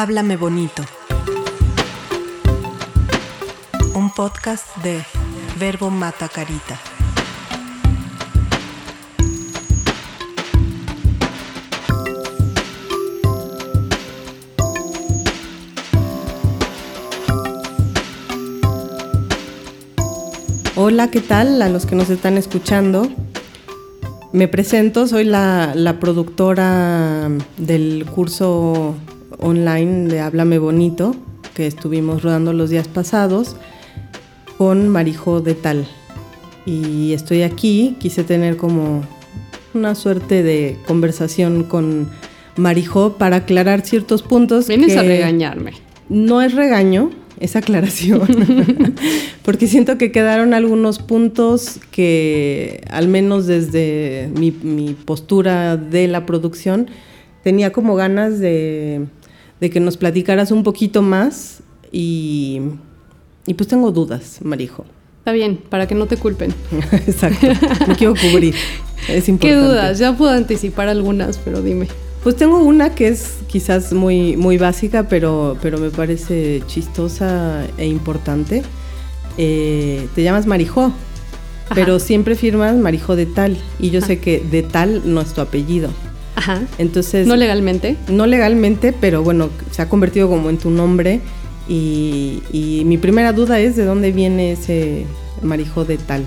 Háblame bonito. Un podcast de Verbo Mata Carita. Hola, ¿qué tal a los que nos están escuchando? Me presento, soy la, la productora del curso online de Háblame Bonito que estuvimos rodando los días pasados con Marijo de Tal. Y estoy aquí, quise tener como una suerte de conversación con Marijo para aclarar ciertos puntos. Vienes a regañarme. No es regaño, es aclaración, porque siento que quedaron algunos puntos que, al menos desde mi, mi postura de la producción, tenía como ganas de de que nos platicaras un poquito más y, y pues tengo dudas, Marijo. Está bien, para que no te culpen. Exacto, me quiero cubrir. Es importante. ¿Qué dudas? Ya puedo anticipar algunas, pero dime. Pues tengo una que es quizás muy, muy básica, pero, pero me parece chistosa e importante. Eh, te llamas Marijo, pero siempre firmas Marijo de tal. Y yo sé que de tal no es tu apellido. Ajá. Entonces. No legalmente. No legalmente, pero bueno, se ha convertido como en tu nombre. Y, y mi primera duda es de dónde viene ese marijo de tal.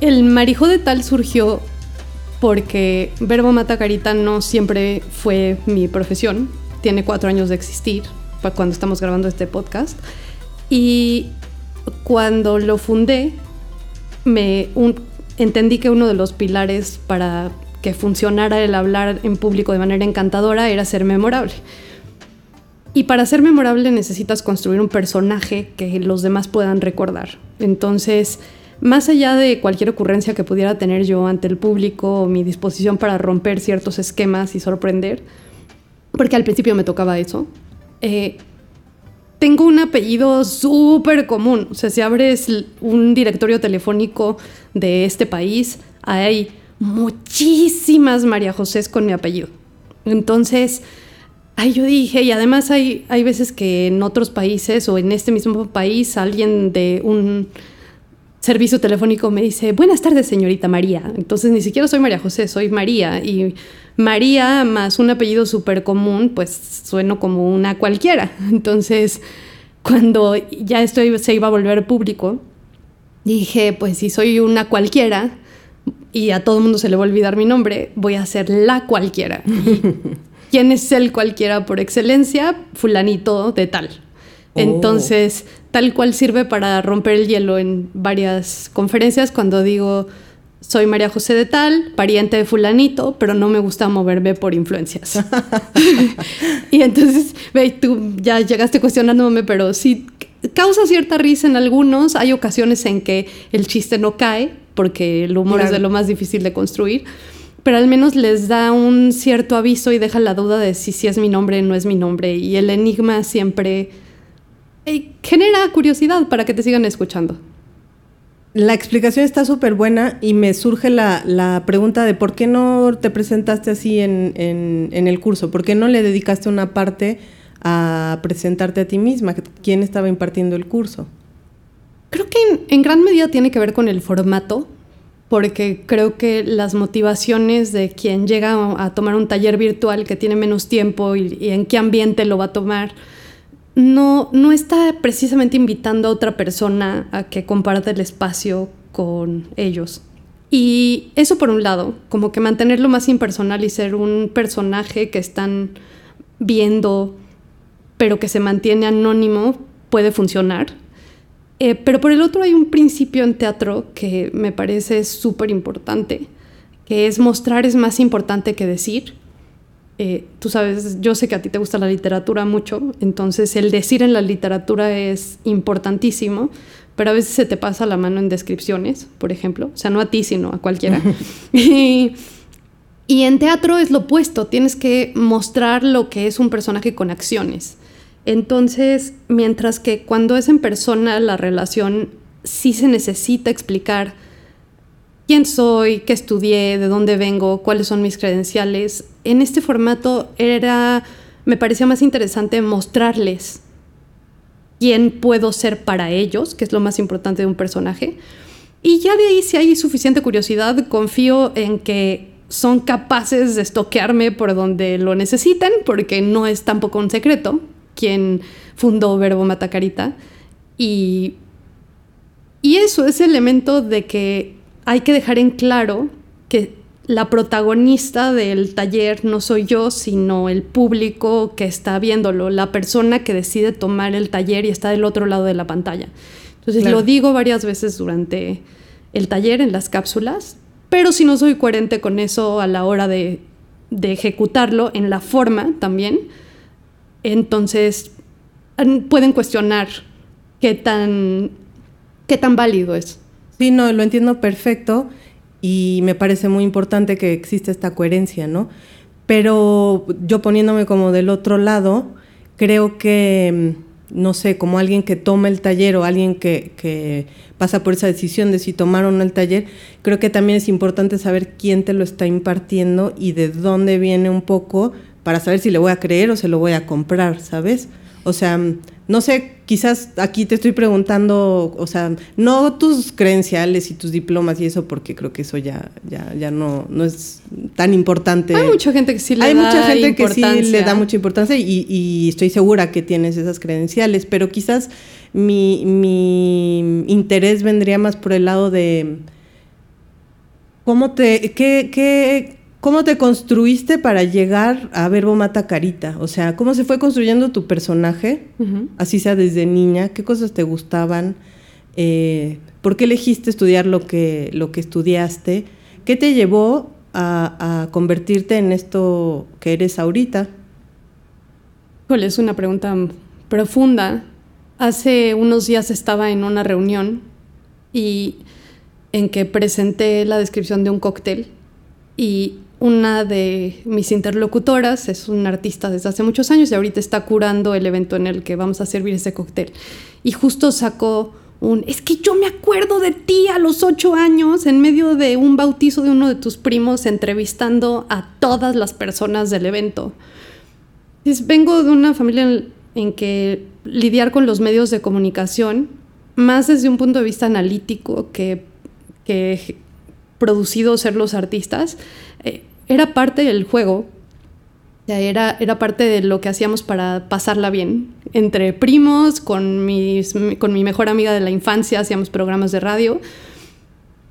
El marijo de tal surgió porque Verbo Mata Carita no siempre fue mi profesión. Tiene cuatro años de existir cuando estamos grabando este podcast. Y cuando lo fundé, me entendí que uno de los pilares para que funcionara el hablar en público de manera encantadora era ser memorable. Y para ser memorable necesitas construir un personaje que los demás puedan recordar. Entonces, más allá de cualquier ocurrencia que pudiera tener yo ante el público mi disposición para romper ciertos esquemas y sorprender, porque al principio me tocaba eso, eh, tengo un apellido súper común. O sea, si abres un directorio telefónico de este país, hay muchísimas María José con mi apellido. Entonces, ahí yo dije, y además hay, hay veces que en otros países o en este mismo país alguien de un servicio telefónico me dice, buenas tardes, señorita María. Entonces ni siquiera soy María José, soy María. Y María más un apellido súper común, pues sueno como una cualquiera. Entonces, cuando ya esto se iba a volver público, dije, pues si soy una cualquiera, y a todo el mundo se le va a olvidar mi nombre, voy a ser la cualquiera. ¿Quién es el cualquiera por excelencia? Fulanito de tal. Oh. Entonces, tal cual sirve para romper el hielo en varias conferencias cuando digo, soy María José de tal, pariente de fulanito, pero no me gusta moverme por influencias. y entonces, ve, tú ya llegaste cuestionándome, pero sí causa cierta risa en algunos, hay ocasiones en que el chiste no cae, porque el humor es de lo más difícil de construir, pero al menos les da un cierto aviso y deja la duda de si, si es mi nombre o no es mi nombre. Y el enigma siempre eh, genera curiosidad para que te sigan escuchando. La explicación está súper buena y me surge la, pregunta de por qué no te presentaste así en, el curso, por qué no le dedicaste una parte a presentarte a ti misma, quién estaba impartiendo el curso. Creo que en, gran medida tiene que ver con el formato, porque creo que las motivaciones de quien llega a tomar un taller virtual que tiene menos tiempo y, en qué ambiente lo va a tomar, no, no está precisamente invitando a otra persona a que comparte el espacio con ellos. Y eso por un lado, como que mantenerlo más impersonal y ser un personaje que están viendo, pero que se mantiene anónimo, puede funcionar eh, pero por el otro hay un principio en teatro que me parece súper importante, que es mostrar es más importante que decir. Eh, tú sabes, yo sé que a ti te gusta la literatura mucho, entonces el decir en la literatura es importantísimo, pero a veces se te pasa la mano en descripciones, por ejemplo, o sea, no a ti, sino a cualquiera. y, y en teatro es lo opuesto, tienes que mostrar lo que es un personaje con acciones. Entonces, mientras que cuando es en persona la relación sí se necesita explicar quién soy, qué estudié, de dónde vengo, cuáles son mis credenciales, en este formato era me parecía más interesante mostrarles quién puedo ser para ellos, que es lo más importante de un personaje. Y ya de ahí, si hay suficiente curiosidad, confío en que son capaces de estoquearme por donde lo necesitan, porque no es tampoco un secreto quien fundó Verbo Matacarita. Y, y eso, ese elemento de que hay que dejar en claro que la protagonista del taller no soy yo, sino el público que está viéndolo, la persona que decide tomar el taller y está del otro lado de la pantalla. Entonces lo digo varias veces durante el taller, en las cápsulas, pero si no soy coherente con eso a la hora de, de ejecutarlo, en la forma también, entonces pueden cuestionar qué tan, qué tan válido es. Sí, no, lo entiendo perfecto y me parece muy importante que exista esta coherencia, ¿no? Pero yo poniéndome como del otro lado, creo que, mm, no sé, como alguien que toma el taller o alguien que, que pasa por esa decisión de si tomar o no el taller, creo que también es importante saber quién te lo está impartiendo y de dónde viene un poco para saber si le voy a creer o se lo voy a comprar, ¿sabes? O sea, no sé, quizás aquí te estoy preguntando, o sea, no tus credenciales y tus diplomas y eso, porque creo que eso ya, ya, ya no, no es tan importante. Hay mucha gente que sí le Hay da mucha gente que sí le da mucha importancia y, y estoy segura que tienes esas credenciales, pero quizás mi, mi interés vendría más por el lado de cómo te, qué, qué, ¿Cómo te construiste para llegar a Verbo Mata Carita? O sea, ¿cómo se fue construyendo tu personaje? Así sea desde niña. ¿Qué cosas te gustaban? Eh, ¿Por qué elegiste estudiar lo que, lo que estudiaste? ¿Qué te llevó a, a convertirte en esto que eres ahorita? Híjole, es una pregunta profunda. Hace unos días estaba en una reunión y en que presenté la descripción de un cóctel y una de mis interlocutoras es una artista desde hace muchos años y ahorita está curando el evento en el que vamos a servir ese cóctel. Y justo sacó un, es que yo me acuerdo de ti a los ocho años en medio de un bautizo de uno de tus primos entrevistando a todas las personas del evento. Pues vengo de una familia en, en que lidiar con los medios de comunicación, más desde un punto de vista analítico que, que producido ser los artistas, eh, era parte del juego. Era, era parte de lo que hacíamos para pasarla bien. Entre primos, con, mis, con mi mejor amiga de la infancia, hacíamos programas de radio.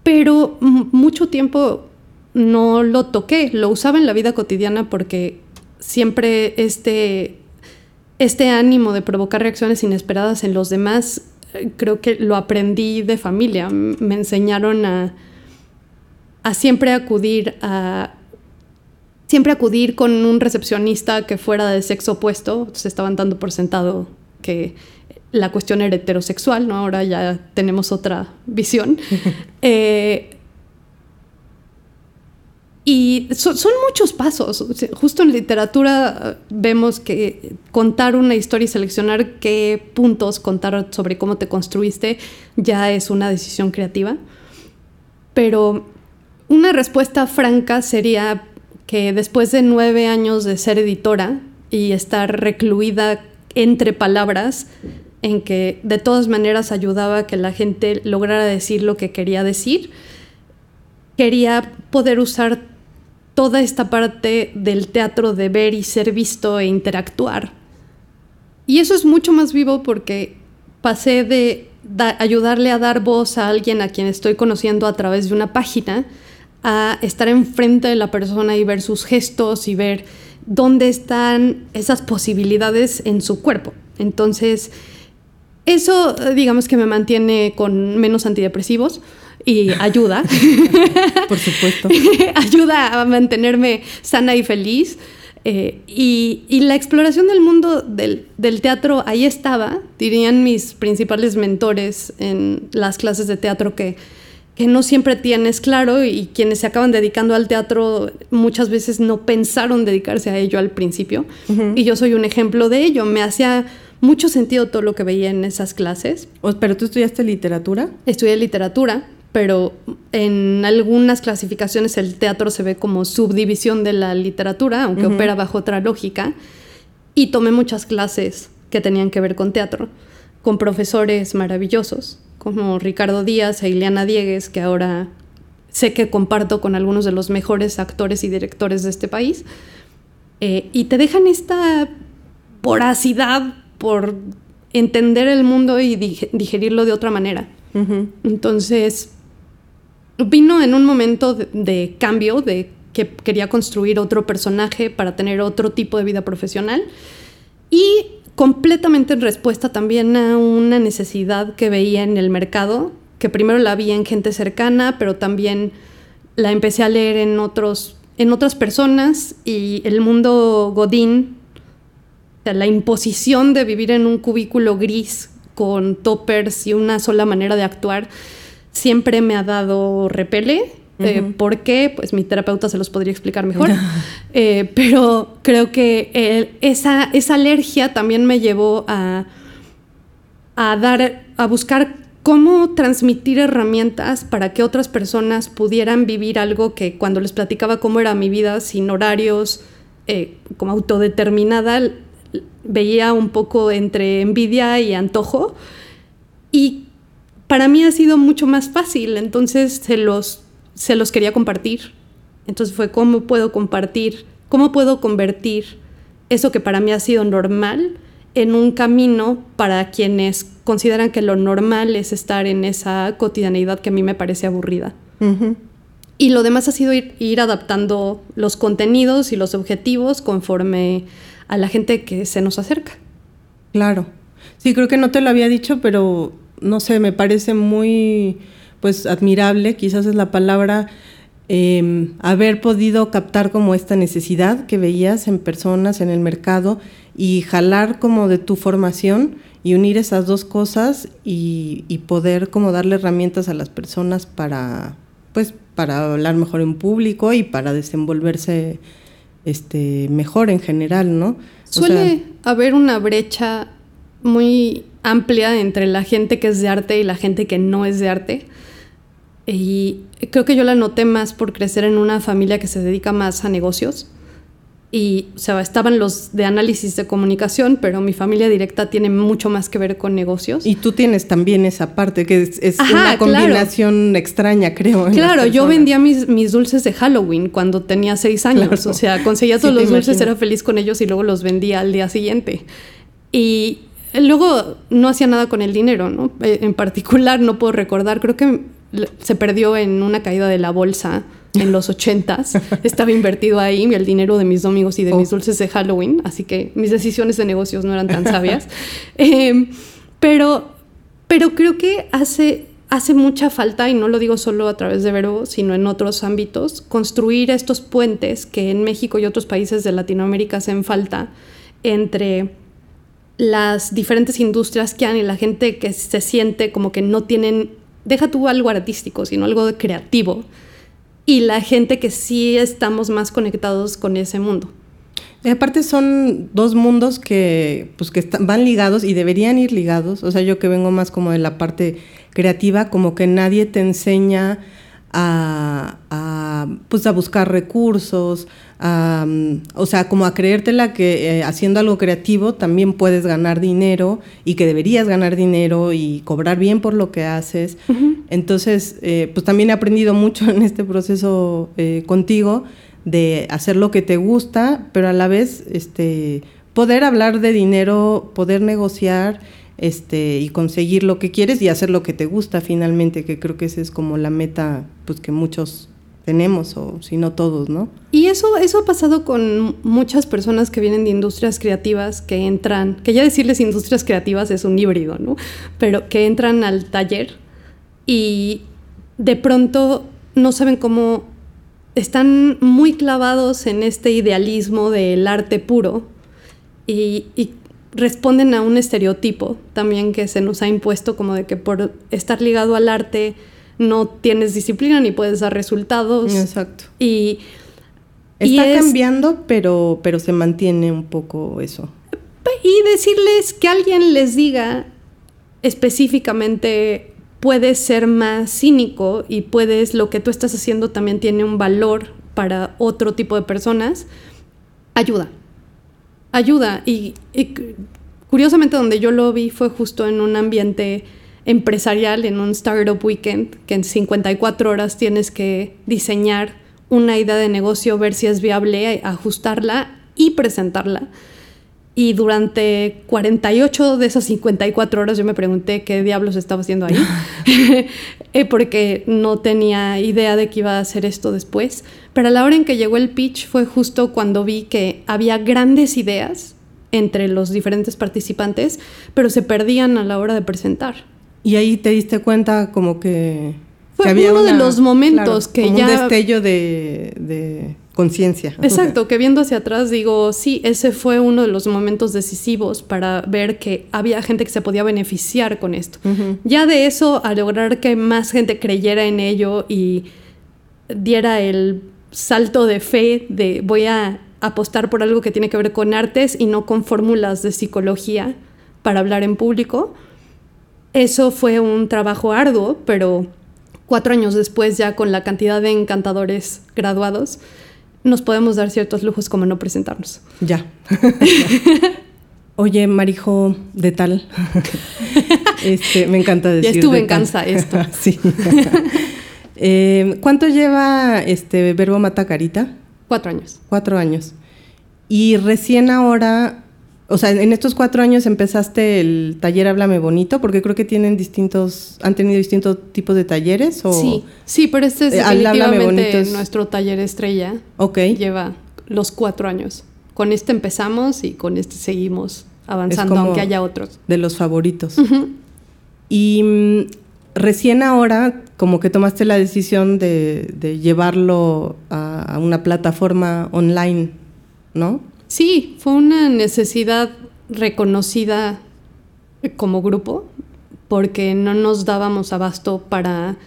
Pero mucho tiempo no lo toqué, lo usaba en la vida cotidiana porque siempre este, este ánimo de provocar reacciones inesperadas en los demás, eh, creo que lo aprendí de familia. Me enseñaron a, a siempre acudir a siempre acudir con un recepcionista que fuera de sexo opuesto. Se estaban dando por sentado que la cuestión era heterosexual, ¿no? Ahora ya tenemos otra visión. Eh, y so- son muchos pasos. Justo en literatura eh, vemos que contar una historia y seleccionar qué puntos contar sobre cómo te construiste ya es una decisión creativa. Pero una respuesta franca sería que después de nueve años de ser editora y estar recluida entre palabras, en que de todas maneras ayudaba a que la gente lograra decir lo que quería decir, quería poder usar toda esta parte del teatro de ver y ser visto e interactuar. Y eso es mucho más vivo porque pasé de da- ayudarle a dar voz a alguien a quien estoy conociendo a través de una página a estar enfrente de la persona y ver sus gestos y ver dónde están esas posibilidades en su cuerpo. Entonces, eso eh, digamos que me mantiene con menos antidepresivos y ayuda. Por supuesto. ayuda a mantenerme sana y feliz. Eh, y, y la exploración del mundo del, del teatro ahí estaba, dirían mis principales mentores en las clases de teatro que, que no siempre tienes claro y quienes se acaban dedicando al teatro muchas veces no pensaron dedicarse a ello al principio. Y yo soy un ejemplo de ello. Me hacía mucho sentido todo lo que veía en esas clases. ¿Pero tú estudiaste literatura? Estudié literatura, pero en algunas clasificaciones el teatro se ve como subdivisión de la literatura, aunque opera bajo otra lógica. y tomé muchas clases que tenían que ver con teatro, con profesores maravillosos, como Ricardo Díaz e Ileana Diegues, que ahora sé que comparto con algunos de los mejores actores y directores de este país, eh, y te dejan esta voracidad por entender el mundo y digerirlo de otra manera. Entonces, vino en un momento de, cambio, de que quería construir otro personaje para tener otro tipo de vida profesional y completamente en respuesta también a una necesidad que veía en el mercado, que primero la vi en gente cercana, pero también la empecé a leer en otros en otras personas y el mundo godín, la imposición de vivir en un cubículo gris con toppers y una sola manera de actuar, siempre me ha dado repele. Eh, ¿Por qué? Pues mi terapeuta se los podría explicar mejor. Eh, pero creo que esa, esa alergia también me llevó a, a dar, a buscar cómo transmitir herramientas para que otras personas pudieran vivir algo que cuando les platicaba cómo era mi vida sin horarios, eh, como autodeterminada, veía un poco entre envidia y antojo. Y para mí ha sido mucho más fácil, entonces se los, se los quería compartir. Entonces fue cómo puedo compartir, cómo puedo convertir eso que para mí ha sido normal en un camino para quienes consideran que lo normal es estar en esa cotidianeidad que a mí me parece aburrida. Y lo demás ha sido ir, adaptando los contenidos y los objetivos conforme a la gente que se nos acerca. Claro. Sí, creo que no te lo había dicho, pero no sé, me parece muy pues admirable, quizás es la palabra, em, haber podido captar como esta necesidad que veías en personas, en el mercado, y jalar como de tu formación y unir esas dos cosas y, poder como darle herramientas a las personas para pues para hablar mejor en público y para desenvolverse este mejor en general, ¿no? Suele haber una brecha muy amplia entre la gente que es de arte y la gente que no es de arte. Y creo que yo la noté más por crecer en una familia que se dedica más a negocios y o sea, estaban los de análisis de comunicación, pero mi familia directa tiene mucho más que ver con negocios. Y tú tienes también esa parte, que es, una combinación extraña, creo. Claro, yo vendía mis, mis, dulces de Halloween cuando tenía seis años, o sea, conseguía todos los dulces, era feliz con ellos y luego los vendía al día siguiente. Y luego no hacía nada con el dinero, ¿no? Eh, en particular no puedo recordar, creo que se perdió en una caída de la bolsa en los ochentas. Estaba invertido ahí el dinero de mis domingos y de mis oh. dulces de Halloween, así que mis decisiones de negocios no eran tan sabias. Em, pero, pero creo que hace, hace mucha falta, y no lo digo solo a través de Verbo, sino en otros ámbitos, construir estos puentes que en México y otros países de Latinoamérica hacen falta entre las diferentes industrias que han y la gente que se siente como que no tienen, deja tú algo artístico, sino algo creativo y la gente que sí estamos más conectados con ese mundo. Aparte son dos mundos que, pues, que van ligados y deberían ir ligados. O sea, yo que vengo más como de la parte creativa, como que nadie te enseña a, pues a buscar recursos, o sea, como a creértela que eh, haciendo algo creativo también puedes ganar dinero y que deberías ganar dinero y cobrar bien por lo que haces. Entonces, eh, pues también he aprendido mucho en este proceso eh, contigo de hacer lo que te gusta, pero a la vez este, poder hablar de dinero, poder negociar este, y conseguir lo que quieres y hacer lo que te gusta finalmente, que creo que esa es como la meta pues, que muchos tenemos, o si no todos, ¿no? Y eso, eso ha pasado con muchas personas que vienen de industrias creativas, que entran, que ya decirles industrias creativas es un híbrido, ¿no? Pero que entran al taller y de pronto no saben cómo están muy clavados en este idealismo del arte puro y, y responden a un estereotipo también que se nos ha impuesto como de que por estar ligado al arte no tienes disciplina ni puedes dar resultados. Exacto. Y está cambiando, pero pero se mantiene un poco eso. Y decirles que alguien les diga específicamente puedes ser más cínico y puedes lo que tú estás haciendo también tiene un valor para otro tipo de personas, ayuda ayuda. Y, y curiosamente donde yo lo vi fue justo en un ambiente empresarial, en un Startup Weekend, que en 54 horas tienes que diseñar una idea de negocio, ver si es viable, ajustarla y presentarla. Y durante 48 de esas 54 horas yo me pregunté qué diablos estaba haciendo ahí, eh, porque no tenía idea de que iba a hacer esto después. Pero a la hora en que llegó el pitch fue justo cuando vi que había grandes ideas entre los diferentes participantes, pero se perdían a la hora de presentar. Y ahí te diste cuenta como que... Fue que uno de los momentos que como ya... Un destello de, de conciencia. Exacto, que viendo hacia atrás digo, sí, ese fue uno de los momentos decisivos para ver que había gente que se podía beneficiar con esto. Ya de eso, a lograr que más gente creyera en ello y diera el salto de fe de voy a apostar por algo que tiene que ver con artes y no con fórmulas de psicología para hablar en público. Eso fue un trabajo arduo, pero cuatro años después, ya con la cantidad de encantadores graduados, nos podemos dar ciertos lujos como no presentarnos. Ya. Oye, Marijo, de tal. este, me encanta decir. Ya estuve de en cansa esto. sí. Eh, ¿Cuánto lleva este verbo mata carita? Cuatro años. Cuatro años. Y recién ahora, o sea, en estos cuatro años empezaste el taller Háblame Bonito, porque creo que tienen distintos, han tenido distintos tipos de talleres. ¿o? Sí, sí, pero este es Eh, definitivamente es- nuestro taller estrella. Ok. Lleva los cuatro años. Con este empezamos y con este seguimos avanzando, como- aunque haya otros. De los favoritos. Y mm, recién ahora, como que tomaste la decisión de, de llevarlo a, a una plataforma online, ¿no? Sí, fue una necesidad reconocida como grupo porque no nos dábamos abasto para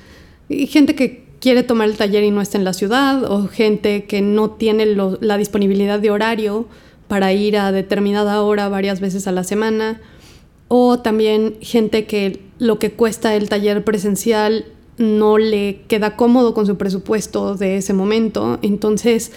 gente que quiere tomar el taller y no está en la ciudad o gente que no tiene la disponibilidad de horario para ir a determinada hora varias veces a la semana o también gente que lo que cuesta el taller presencial no le queda cómodo con su presupuesto de ese momento. Entonces,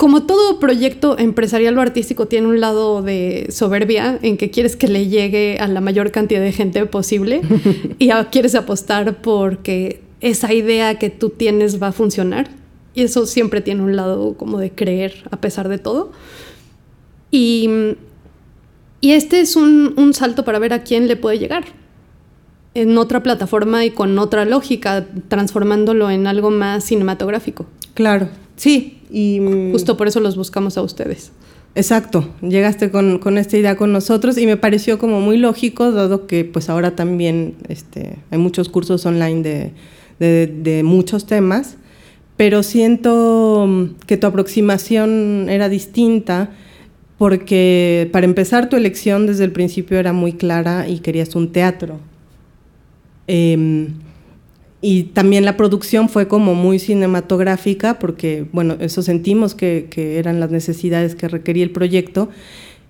como todo proyecto empresarial o artístico tiene un lado de soberbia en que quieres que le llegue a la mayor cantidad de gente posible y quieres apostar porque esa idea que tú tienes va a funcionar. Y eso siempre tiene un lado como de creer a pesar de todo. Y, y este es un, un salto para ver a quién le puede llegar en otra plataforma y con otra lógica, transformándolo en algo más cinematográfico. Claro, sí. Y, mm, Justo por eso los buscamos a ustedes. Exacto, llegaste con, con esta idea con nosotros y me pareció como muy lógico, dado que pues ahora también este, hay muchos cursos online de, de- de muchos temas, pero siento mm, que tu aproximación era distinta porque para empezar tu elección desde el principio era muy clara y querías un teatro. Em, y también la producción fue como muy cinematográfica, porque, bueno, eso sentimos que, que eran las necesidades que requería el proyecto.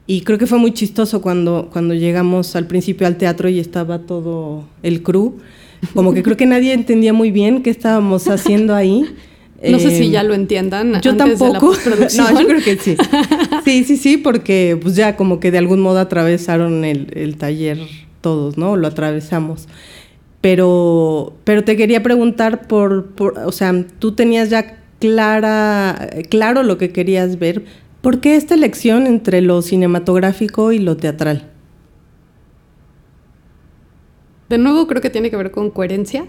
Y creo que fue muy chistoso cuando, cuando llegamos al principio al teatro y estaba todo el crew. Como que creo que nadie entendía muy bien qué estábamos haciendo ahí. No sé si Em, ya lo entiendan yo antes de la tampoco. no, yo creo que sí. Sí, sí, sí, porque pues ya como que de algún modo atravesaron el, el taller todos, ¿no? Lo atravesamos. Pero, pero te quería preguntar por, por, o sea, tú tenías ya clara, claro lo que querías ver. ¿Por qué esta elección entre lo cinematográfico y lo teatral? De nuevo, creo que tiene que ver con coherencia.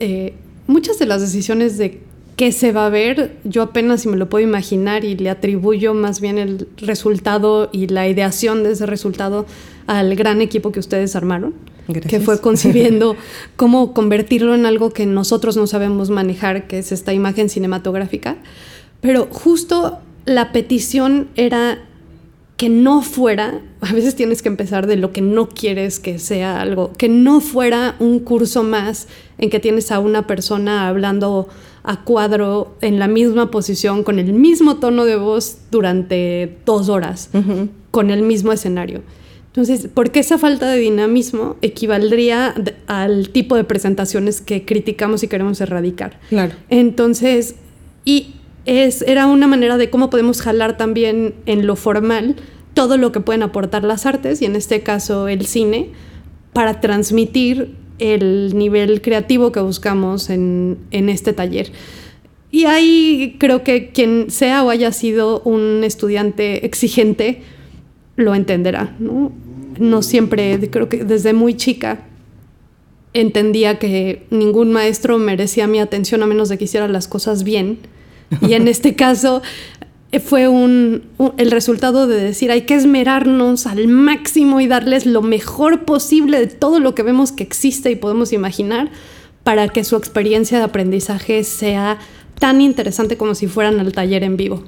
Eh, muchas de las decisiones de qué se va a ver, yo apenas si me lo puedo imaginar y le atribuyo más bien el resultado y la ideación de ese resultado al gran equipo que ustedes armaron, que fue concibiendo cómo convertirlo en algo que nosotros no sabemos manejar, que es esta imagen cinematográfica. Pero justo la petición era que no fuera, a veces tienes que empezar de lo que no quieres que sea algo, que no fuera un curso más en que tienes a una persona hablando a cuadro en la misma posición, con el mismo tono de voz durante dos horas, con el mismo escenario. Entonces, porque esa falta de dinamismo equivaldría al tipo de presentaciones que criticamos y queremos erradicar. Claro. Entonces, y es, era una manera de cómo podemos jalar también en lo formal todo lo que pueden aportar las artes y en este caso el cine para transmitir el nivel creativo que buscamos en, en este taller. Y ahí creo que quien sea o haya sido un estudiante exigente lo entenderá. ¿no? No siempre, creo que desde muy chica entendía que ningún maestro merecía mi atención a menos de que hiciera las cosas bien. Y en este caso fue un, el resultado de decir hay que esmerarnos al máximo y darles lo mejor posible de todo lo que vemos que existe y podemos imaginar para que su experiencia de aprendizaje sea tan interesante como si fueran al taller en vivo.